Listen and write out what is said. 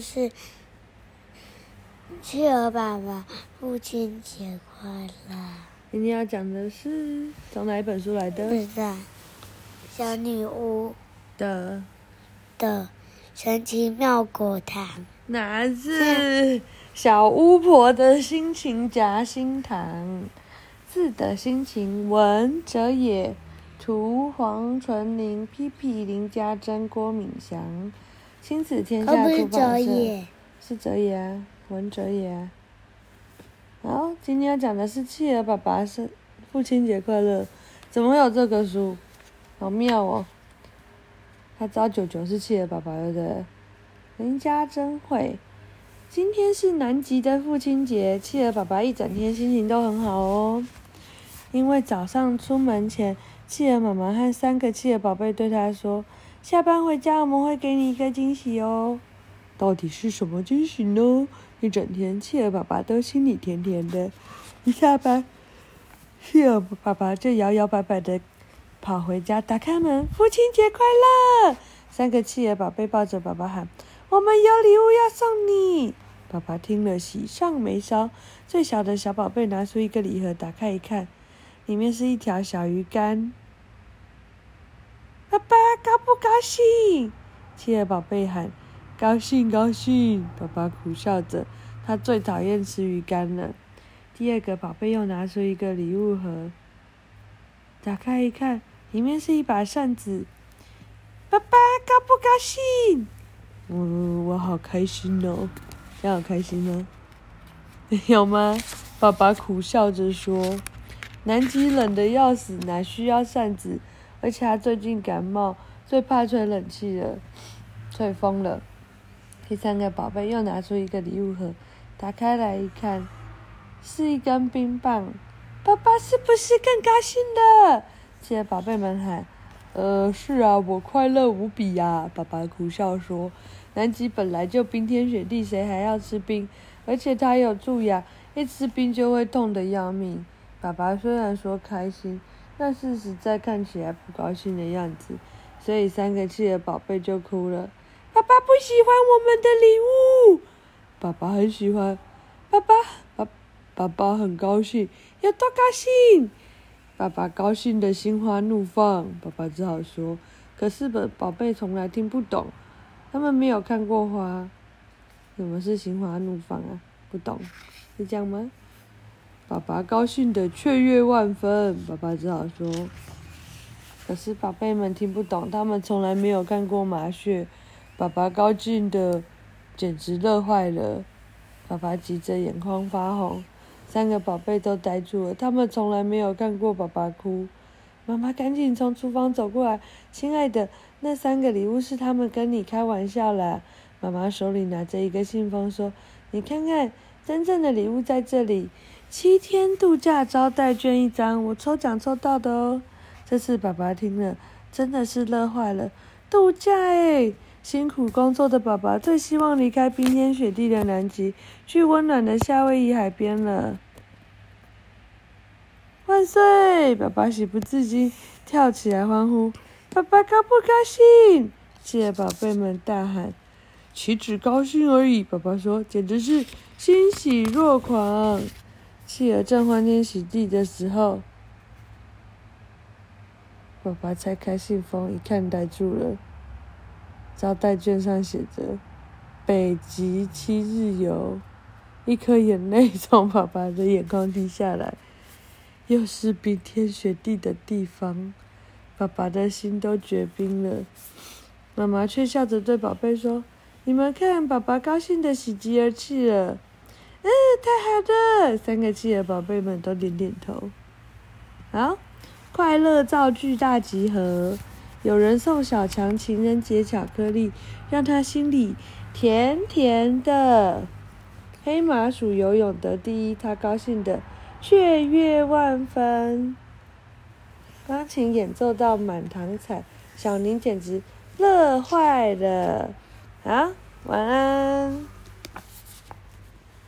是企鹅爸爸父亲节快乐。今天要讲的是从哪一本书来的？是的，小女巫的的神奇妙果糖。哪是小巫婆的心情夹心糖？字的心情，文哲也。图黄纯宁、P P 林家珍、郭敏祥，亲子天下出版社。是哲野啊，文哲野啊。好，今天要讲的是企鹅爸爸是父亲节快乐。怎么会有这个书？好妙哦！他知道九九是企鹅爸爸，对不对？林家真会。今天是南极的父亲节，企鹅爸爸一整天心情都很好哦，因为早上出门前。企鹅妈妈和三个企鹅宝贝对他说：“下班回家，我们会给你一个惊喜哦。到底是什么惊喜呢？”一整天，企鹅爸爸都心里甜甜的。一下班，企鹅爸爸就摇摇摆摆的跑回家，打开门：“父亲节快乐！”三个企鹅宝贝抱着爸爸喊：“我们有礼物要送你！”爸爸听了，喜上眉梢。最小的小宝贝拿出一个礼盒，打开一看，里面是一条小鱼干。爸爸高不高兴？企鹅宝贝喊：“高兴，高兴！”爸爸苦笑着，他最讨厌吃鱼干了。第二个宝贝又拿出一个礼物盒，打开一看，里面是一把扇子。爸爸高不高兴？嗯，我好开心哦！你好开心吗？有吗？爸爸苦笑着说：“南极冷得要死，哪需要扇子？”而且他最近感冒，最怕吹冷气了，吹风了。第三个宝贝又拿出一个礼物盒，打开来一看，是一根冰棒。爸爸是不是更高兴了？企鹅宝贝们喊：“呃，是啊，我快乐无比呀、！”爸爸苦笑说：“南极本来就冰天雪地，谁还要吃冰？而且他有蛀牙，一吃冰就会痛得要命。”爸爸虽然说开心。但是实在看起来不高兴的样子，所以三个企鹅宝贝就哭了。爸爸不喜欢我们的礼物，爸爸很喜欢。爸爸，爸，爸爸很高兴，有多高兴？爸爸高兴的心花怒放。爸爸只好说：“可是宝宝贝从来听不懂，他们没有看过花。什么是心花怒放啊？不懂，是这样吗？”爸爸高兴得雀跃万分，爸爸只好说：“可是宝贝们听不懂，他们从来没有看过麻雀。”爸爸高兴得简直乐坏了，爸爸急着眼眶发红，三个宝贝都呆住了，他们从来没有看过爸爸哭。妈妈赶紧从厨房走过来：“亲爱的，那三个礼物是他们跟你开玩笑啦。”妈妈手里拿着一个信封说：“你看看，真正的礼物在这里。”七天度假招待券一张，我抽奖抽到的哦。这次爸爸听了，真的是乐坏了。度假诶，辛苦工作的爸爸最希望离开冰天雪地的南极，去温暖的夏威夷海边了。万岁！爸爸喜不自禁跳起来欢呼。爸爸高不高兴？企鹅宝贝们大喊。岂止高兴而已，爸爸说，简直是欣喜若狂。企鹅正欢天喜地的时候，爸爸拆开信封，一看呆住了。招待券上写着“北极七日游”，一颗眼泪从爸爸的眼眶滴下来。又是冰天雪地的地方，爸爸的心都结冰了。妈妈却笑着对宝贝说：“你们看，爸爸高兴的喜极而泣了。”嗯，太好了！三个企鹅宝贝们都点点头。好，快乐造句大集合。有人送小强情人节巧克力，让他心里甜甜的。黑马鼠游泳得第一，他高兴得雀跃万分。钢琴演奏到满堂彩，小宁简直乐坏了。好，晚安。